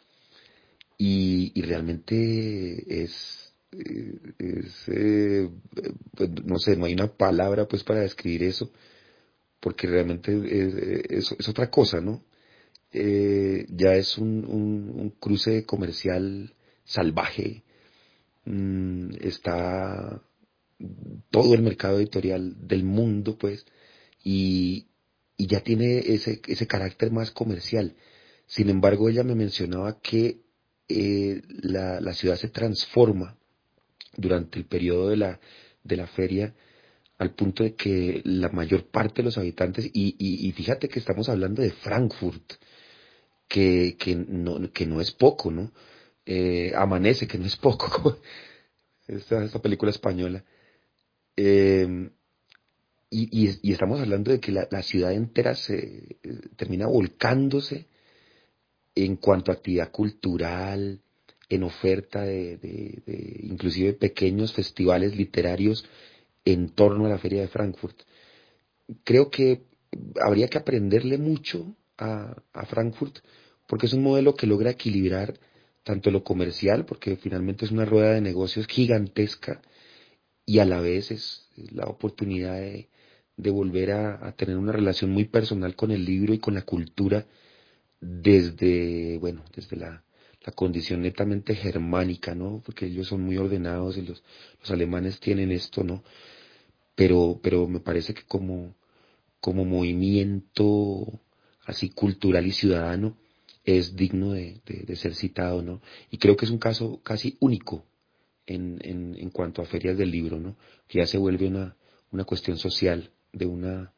y, y realmente es, eh, es eh, pues, no sé, no hay una palabra pues para describir eso porque realmente es, es, otra cosa, ¿no? ya es un, un, un, cruce comercial salvaje, mm, está todo el mercado editorial del mundo, pues, y, y ya tiene ese, ese carácter más comercial. Sin embargo, ella me mencionaba que eh, la, la, ciudad se transforma durante el periodo de la, de la feria al punto de que la mayor parte de los habitantes, y, y, fíjate que estamos hablando de Frankfurt, que, que, no, que no es poco, ¿no? Eh, amanece, que no es poco, esta, esta película española. Eh, y, estamos hablando de que la, ciudad entera se eh, termina volcándose en cuanto a actividad cultural, en oferta de, de, inclusive pequeños festivales literarios en torno a la feria de Frankfurt. Creo que habría que aprenderle mucho a Frankfurt porque es un modelo que logra equilibrar tanto lo comercial, porque finalmente es una rueda de negocios gigantesca, y a la vez es la oportunidad de, volver a, tener una relación muy personal con el libro y con la cultura desde, bueno, desde la, la condición netamente germánica, ¿no? Porque ellos son muy ordenados y los, los alemanes tienen esto, ¿no? Pero, pero me parece que como, como movimiento así cultural y ciudadano es digno de, de, de, ser citado, ¿no? Y creo que es un caso casi único en, en, en cuanto a ferias del libro, ¿no? Que ya se vuelve una, una cuestión social, de una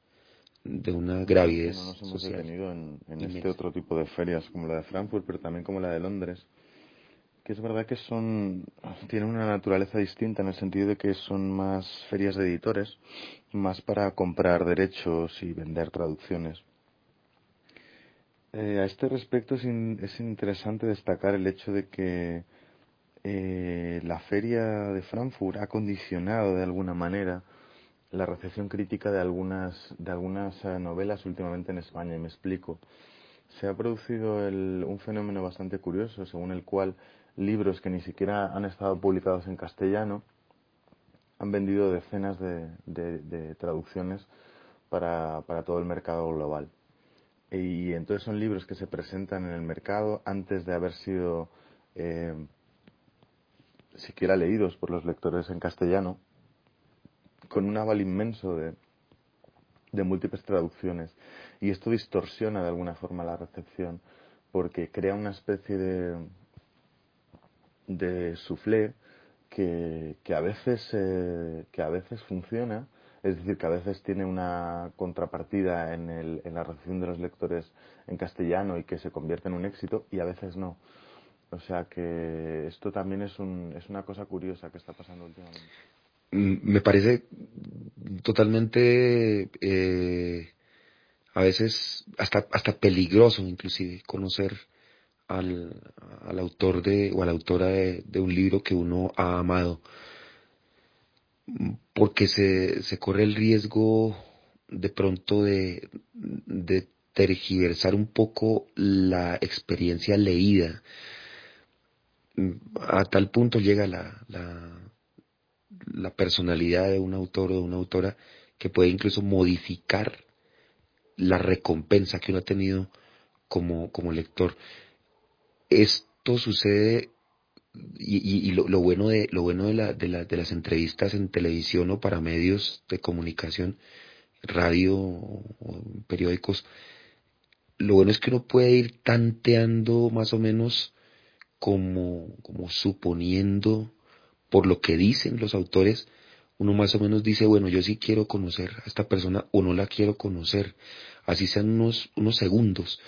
de una gravidez. No nos hemos detenido en, este otro tipo de ferias, como la de Frankfurt, pero también como la de Londres, que es verdad que son tienen una naturaleza distinta en el sentido de que son más ferias de editores, más para comprar derechos y vender traducciones. Eh, a este respecto es, es interesante destacar el hecho de que eh, la feria de Frankfurt ha condicionado de alguna manera la recepción crítica de algunas, de algunas eh, novelas últimamente en España, y me explico. Se ha producido un fenómeno bastante curioso, según el cual libros que ni siquiera han estado publicados en castellano han vendido decenas de, traducciones para, para, todo el mercado global. Y entonces son libros que se presentan en el mercado antes de haber sido eh, siquiera leídos por los lectores en castellano, con un aval inmenso de, de múltiples traducciones. Y esto distorsiona de alguna forma la recepción, porque crea una especie de, de soufflé que, que, a veces, eh, que a veces funciona, es decir, que a veces tiene una contrapartida en, el, en la recepción de los lectores en castellano y que se convierte en un éxito, y a veces no. O sea que esto también es, un, es una cosa curiosa que está pasando últimamente. mm, me parece totalmente eh, a veces hasta hasta peligroso inclusive conocer al, al autor de o a la autora de, un libro que uno ha amado porque se, se corre el riesgo de pronto de tergiversar un poco la experiencia leída. A tal punto llega la, la, personalidad de un autor o de una autora que puede incluso modificar la recompensa que uno ha tenido como, como lector. Esto sucede y, lo, bueno de lo bueno de, la, de, la, de las entrevistas en televisión o para medios de comunicación radio o periódicos, lo bueno es que uno puede ir tanteando más o menos como, como suponiendo por lo que dicen los autores, uno más o menos dice, bueno, yo sí quiero conocer a esta persona o no la quiero conocer, así sean unos, unos segundos.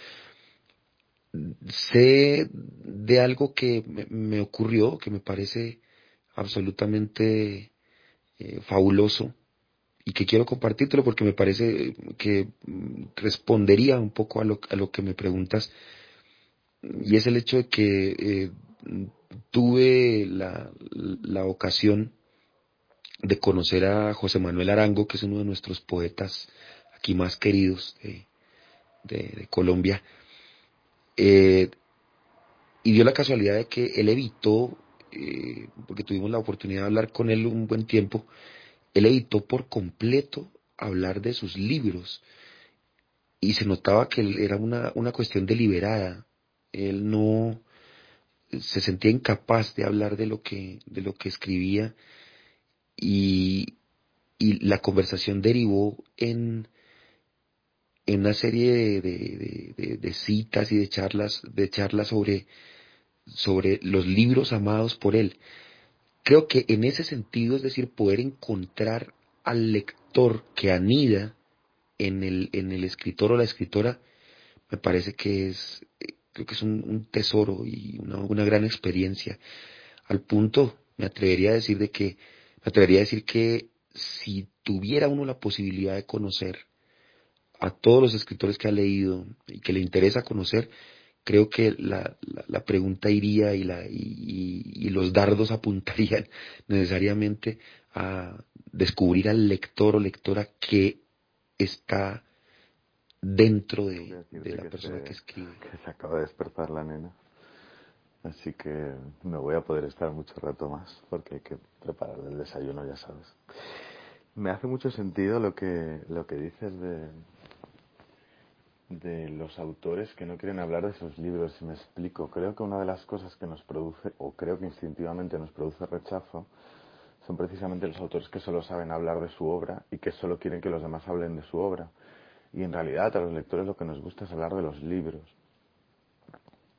Sé de algo que me, ocurrió, que me parece absolutamente eh, fabuloso, y que quiero compartírtelo porque me parece que respondería un poco a lo, a lo que me preguntas y es el hecho de que eh, tuve la, la, ocasión de conocer a José Manuel Arango, que es uno de nuestros poetas aquí más queridos de, de, Colombia, eh, y dio la casualidad de que él evitó, eh, porque tuvimos la oportunidad de hablar con él un buen tiempo, él evitó por completo hablar de sus libros y se notaba que era una, una cuestión deliberada. Él no se sentía incapaz de hablar de lo que, de lo que escribía y, y la conversación derivó en, en una serie de, de, de, citas y de charlas, de charlas sobre, sobre los libros amados por él. Creo que en ese sentido, es decir, poder encontrar al lector que anida en el, en el escritor o la escritora, me parece que es, creo que es un, un tesoro y una, una, gran experiencia. Al punto, me atrevería a decir de que, me atrevería a decir que si tuviera uno la posibilidad de conocer a todos los escritores que ha leído y que le interesa conocer, creo que la, la, pregunta iría y, la, y, y, los dardos apuntarían necesariamente a descubrir al lector o lectora que está dentro de, de la persona se, que escribe. Que se acaba de despertar la nena. Así que me voy a poder estar mucho rato más porque hay que preparar el desayuno, ya sabes. Me hace mucho sentido lo que, lo que dices de, de los autores que no quieren hablar de sus libros, si me explico. Creo que una de las cosas que nos produce, o creo que instintivamente nos produce rechazo, son precisamente los autores que solo saben hablar de su obra y que solo quieren que los demás hablen de su obra. Y en realidad a los lectores lo que nos gusta es hablar de los libros.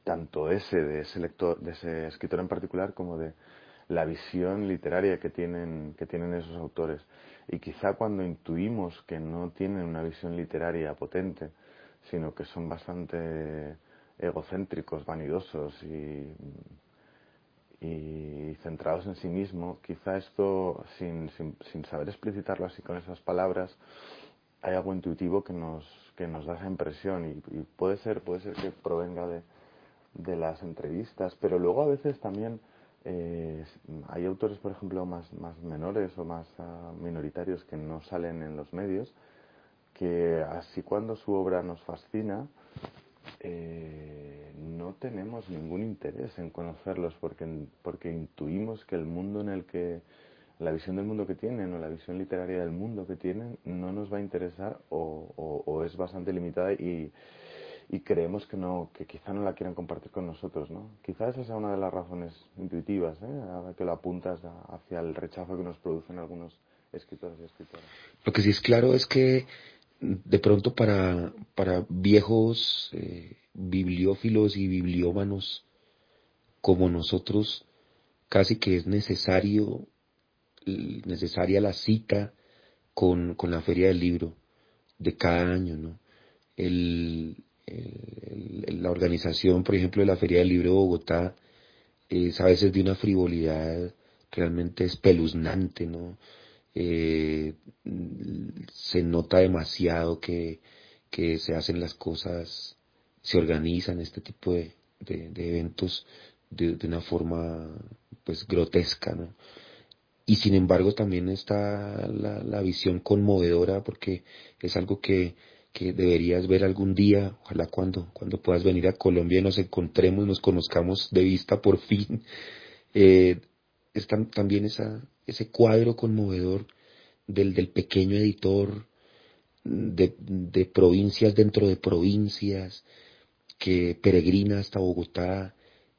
Tanto ese, de ese lector, de ese escritor en particular, como de la visión literaria que tienen, que tienen esos autores. Y quizá cuando intuimos que no tienen una visión literaria potente, sino que son bastante egocéntricos, vanidosos y, centrados en sí mismo. Quizá esto, sin, sin, sin, saber explicitarlo así con esas palabras, hay algo intuitivo que nos, que nos da esa impresión y, puede ser, puede ser que provenga de, de las entrevistas, pero luego a veces también eh, hay autores, por ejemplo, más, más menores o más uh, minoritarios que no salen en los medios que así cuando su obra nos fascina, eh, no tenemos ningún interés en conocerlos porque, porque intuimos que el mundo en el que, la visión del mundo que tienen o la visión literaria del mundo que tienen no nos va a interesar o, es bastante limitada y, creemos que no que quizá no la quieran compartir con nosotros no quizá esa sea una de las razones intuitivas ¿eh? ahora que lo apuntas hacia el rechazo que nos producen algunos escritores y escritoras lo que sí es claro es que de pronto para, para viejos eh, bibliófilos y bibliómanos como nosotros, casi que es necesario, necesaria la cita con, con la Feria del Libro de cada año, ¿no? El, la organización, por ejemplo, de la Feria del Libro de Bogotá es a veces de una frivolidad realmente espeluznante, ¿no? Eh, se nota demasiado que, que se hacen las cosas, se organizan este tipo de, de, eventos de, una forma pues grotesca, ¿no? Y sin embargo también está la, la visión conmovedora porque es algo que, que deberías ver algún día, ojalá cuando, cuando puedas venir a Colombia y nos encontremos, nos conozcamos de vista por fin. Eh, está también esa, ese cuadro conmovedor del, del pequeño editor de, de provincias dentro de provincias, que peregrina hasta Bogotá,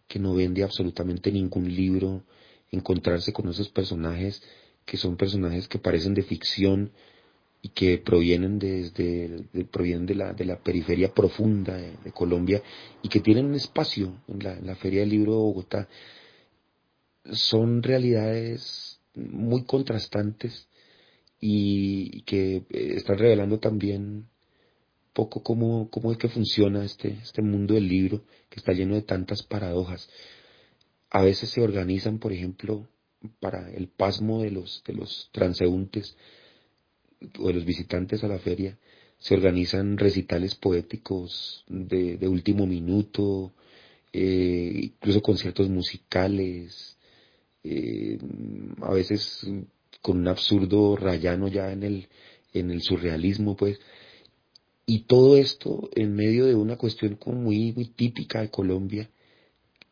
que no vende absolutamente ningún libro, encontrarse con esos personajes que son personajes que parecen de ficción y que provienen desde provienen de la, de la periferia profunda de, Colombia y que tienen un espacio en la, en la Feria del Libro de Bogotá son realidades muy contrastantes y, que eh, están revelando también poco cómo, cómo es que funciona este, este mundo del libro que está lleno de tantas paradojas a veces se organizan, por ejemplo, para el pasmo de los, de los transeúntes o de los visitantes a la feria, se organizan recitales poéticos de, último minuto, eh, incluso conciertos musicales, eh, a veces con un absurdo rayano ya en el, en el surrealismo, pues. Y todo esto en medio de una cuestión como muy, muy típica de Colombia,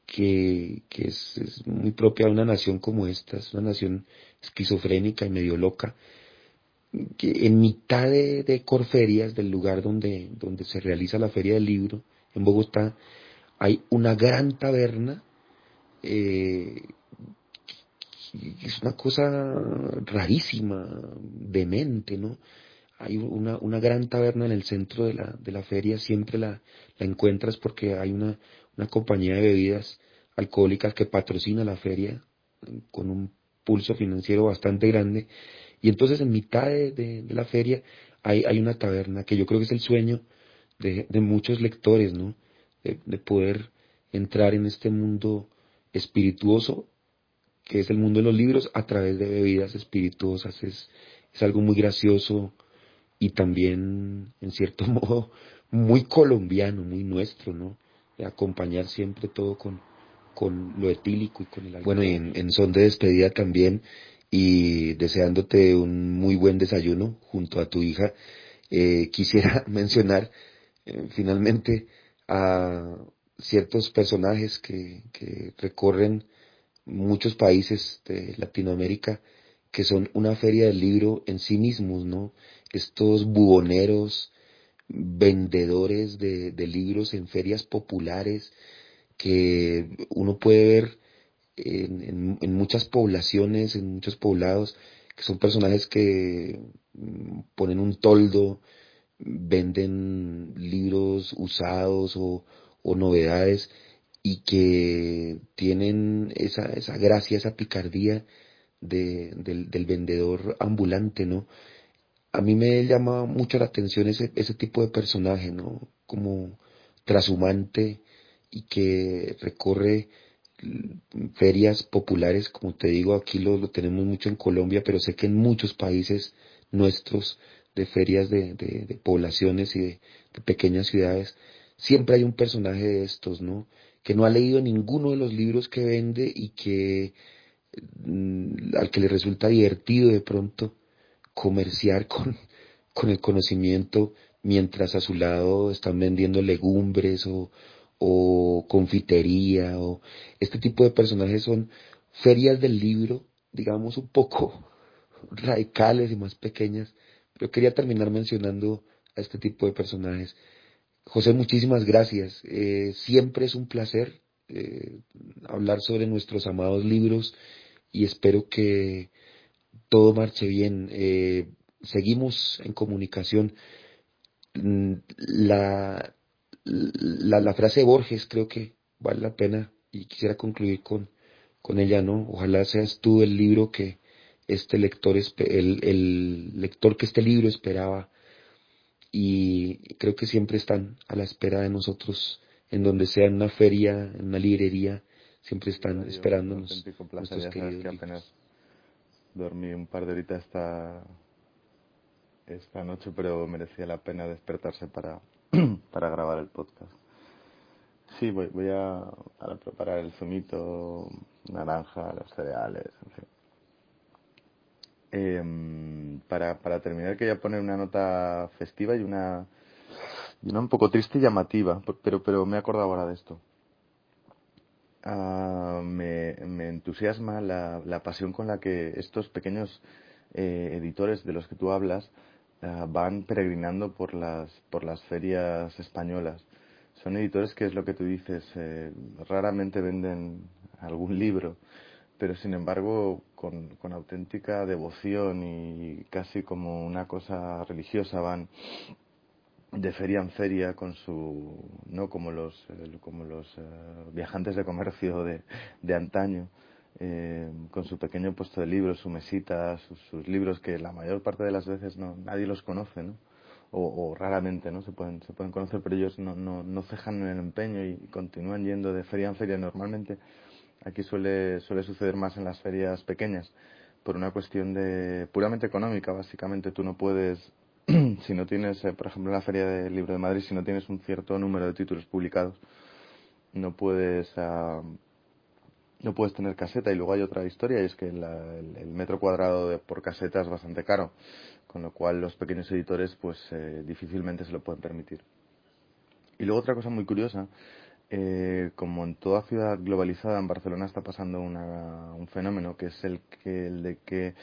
que, que es, es, muy propia de una nación como esta, es una nación esquizofrénica y medio loca, que en mitad de, de Corferias, del lugar donde, donde se realiza la feria del libro, en Bogotá, hay una gran taberna, eh, es una cosa rarísima, demente, ¿no? Hay una, una gran taberna en el centro de la, de la feria, siempre la, la encuentras porque hay una, una compañía de bebidas alcohólicas que patrocina la feria con un pulso financiero bastante grande. Y entonces en mitad de, la feria hay, hay, una taberna que yo creo que es el sueño de, de muchos lectores, ¿no? De, de, poder entrar en este mundo espirituoso, que es el mundo de los libros, a través de bebidas espirituosas. Es, es algo muy gracioso y también, en cierto modo, muy colombiano, muy nuestro, ¿no? Acompañar siempre todo con, con lo etílico y con el alcohol. Bueno, y en, son de despedida también y deseándote un muy buen desayuno junto a tu hija, eh, quisiera mencionar eh, finalmente a ciertos personajes que, que recorren muchos países de Latinoamérica que son una feria del libro en sí mismos, ¿no? Estos buboneros, vendedores de, libros en ferias populares, que uno puede ver en, en, muchas poblaciones, en muchos poblados, que son personajes que mm, ponen un toldo, venden libros usados o, o novedades y que tienen esa, esa gracia, esa picardía de, del, del, vendedor ambulante, ¿no? A mí me llama mucho la atención ese, ese tipo de personaje, ¿no? Como trashumante, y que recorre ferias populares, como te digo, aquí lo, lo, tenemos mucho en Colombia, pero sé que en muchos países nuestros de ferias de, de, de poblaciones y de, de, pequeñas ciudades, siempre hay un personaje de estos, ¿no? Que no ha leído ninguno de los libros que vende y que mm, al que le resulta divertido de pronto comerciar con, con el conocimiento mientras a su lado están vendiendo legumbres o, o confitería o este tipo de personajes son ferias del libro, digamos un poco radicales y más pequeñas, pero quería terminar mencionando a este tipo de personajes. José, muchísimas gracias. Eh, siempre es un placer eh, hablar sobre nuestros amados libros y espero que todo marche bien. Eh, seguimos en comunicación. Mm, la, la, la frase de Borges creo que vale la pena y quisiera concluir con, con ella, ¿no? Ojalá seas tú el libro que este lector, el, el lector que este libro esperaba y creo que siempre están a la espera de nosotros en donde sea en una feria, en una librería, siempre están esperándonos. Un placer, ya sabes que apenas dormí un par de horitas esta, esta noche, pero merecía la pena despertarse para, para grabar el podcast. Sí, voy, voy a, preparar el zumito, naranja, los cereales, en fin. Eh, para, para terminar quería poner una nota festiva y una, y una un poco triste y llamativa, pero, pero me he acordado ahora de esto. Uh, me, me, entusiasma la, la, pasión con la que estos pequeños eh, editores de los que tú hablas uh, van peregrinando por las, por las ferias españolas. Son editores que es lo que tú dices, eh, raramente venden algún libro, pero sin embargo con, con, auténtica devoción y casi como una cosa religiosa van de feria en feria con su no como los como los uh, viajantes de comercio de, de antaño eh, con su pequeño puesto de libros su mesita sus, sus, libros que la mayor parte de las veces no nadie los conoce no o, o raramente no se pueden se pueden conocer pero ellos no no no cejan en el empeño y continúan yendo de feria en feria. Normalmente Aquí suele, suele suceder más en las ferias pequeñas, por una cuestión de puramente económica, básicamente. Tú no puedes, si no tienes, eh, por ejemplo, en la Feria del Libro de Madrid, si no tienes un cierto número de títulos publicados, no puedes, uh, no puedes tener caseta. Y luego hay otra historia, y es que la, el, metro cuadrado de, por caseta es bastante caro, con lo cual los pequeños editores, pues, eh, difícilmente se lo pueden permitir. Y luego otra cosa muy curiosa eh, como en toda ciudad globalizada, en Barcelona está pasando una, un fenómeno que es el, que, el de que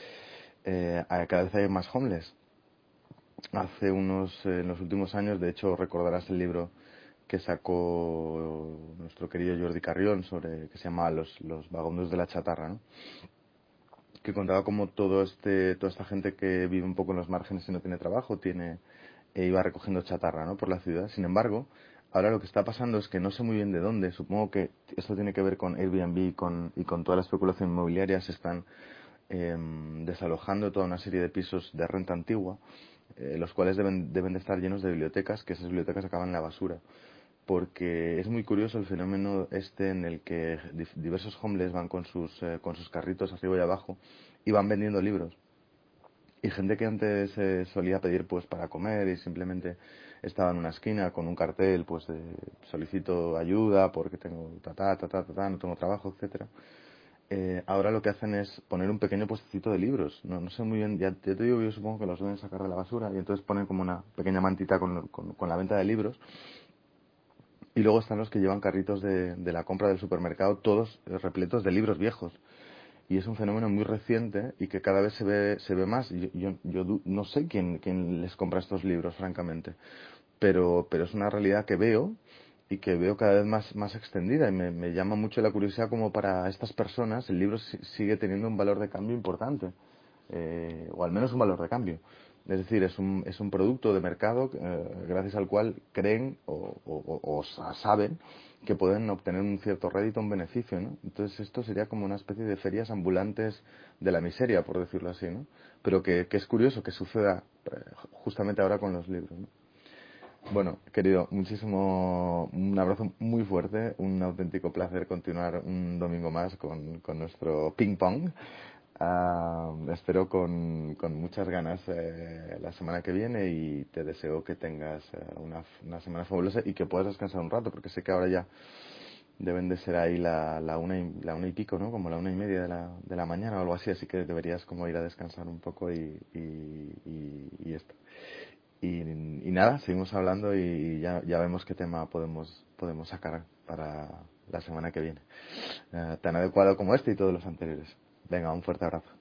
eh, cada vez hay más homeless. Hace unos, eh, en los últimos años, de hecho, recordarás el libro que sacó nuestro querido Jordi Carrión sobre que se llama Los, los vagones de la chatarra, ¿no? que contaba como todo este, toda esta gente que vive un poco en los márgenes y no tiene trabajo, tiene, e iba recogiendo chatarra, ¿no? por la ciudad. Sin embargo, Ahora lo que está pasando es que no sé muy bien de dónde. Supongo que esto tiene que ver con Airbnb y con, y con toda la especulación inmobiliaria. Se están eh, desalojando toda una serie de pisos de renta antigua, eh, los cuales deben, deben de estar llenos de bibliotecas, que esas bibliotecas acaban en la basura. Porque es muy curioso el fenómeno este en el que diversos homeless van con sus, eh, con sus carritos arriba y abajo y van vendiendo libros. Y gente que antes eh, solía pedir pues para comer y simplemente estaba en una esquina con un cartel pues de solicito ayuda porque tengo ta ta ta ta, ta, ta no tengo trabajo, etcétera. Eh, ahora lo que hacen es poner un pequeño puestecito de libros. No, sé muy bien, ya, te digo, yo supongo que los deben sacar de la basura y entonces ponen como una pequeña mantita con, con, con la venta de libros. Y luego están los que llevan carritos de, de la compra del supermercado, todos repletos de libros viejos y es un fenómeno muy reciente y que cada vez se ve, se ve más. Yo, yo, yo no sé quién, quién les compra estos libros, francamente pero, pero es una realidad que veo y que veo cada vez más, más extendida y me, me llama mucho la curiosidad como para estas personas el libro sigue teniendo un valor de cambio importante, eh, o al menos un valor de cambio. Es decir, es un, es un producto de mercado eh, gracias al cual creen o, o, o, saben que pueden obtener un cierto rédito, un beneficio, ¿no? Entonces esto sería como una especie de ferias ambulantes de la miseria, por decirlo así, ¿no? Pero que, que es curioso que suceda eh, justamente ahora con los libros, ¿no? Bueno, querido, muchísimo, un abrazo muy fuerte, un auténtico placer continuar un domingo más con, con nuestro ping pong. Uh, espero con, con, muchas ganas eh, la semana que viene y te deseo que tengas eh, una, una, semana fabulosa y que puedas descansar un rato, porque sé que ahora ya deben de ser ahí la, la, una, y, la una y pico, ¿no? Como la una y media de la, de la mañana o algo así, así que deberías como ir a descansar un poco y, y, y esto. Y, y, nada, seguimos hablando y ya, ya vemos qué tema podemos, podemos sacar para la semana que viene. Uh, tan adecuado como este y todos los anteriores. Venga, un fuerte abrazo.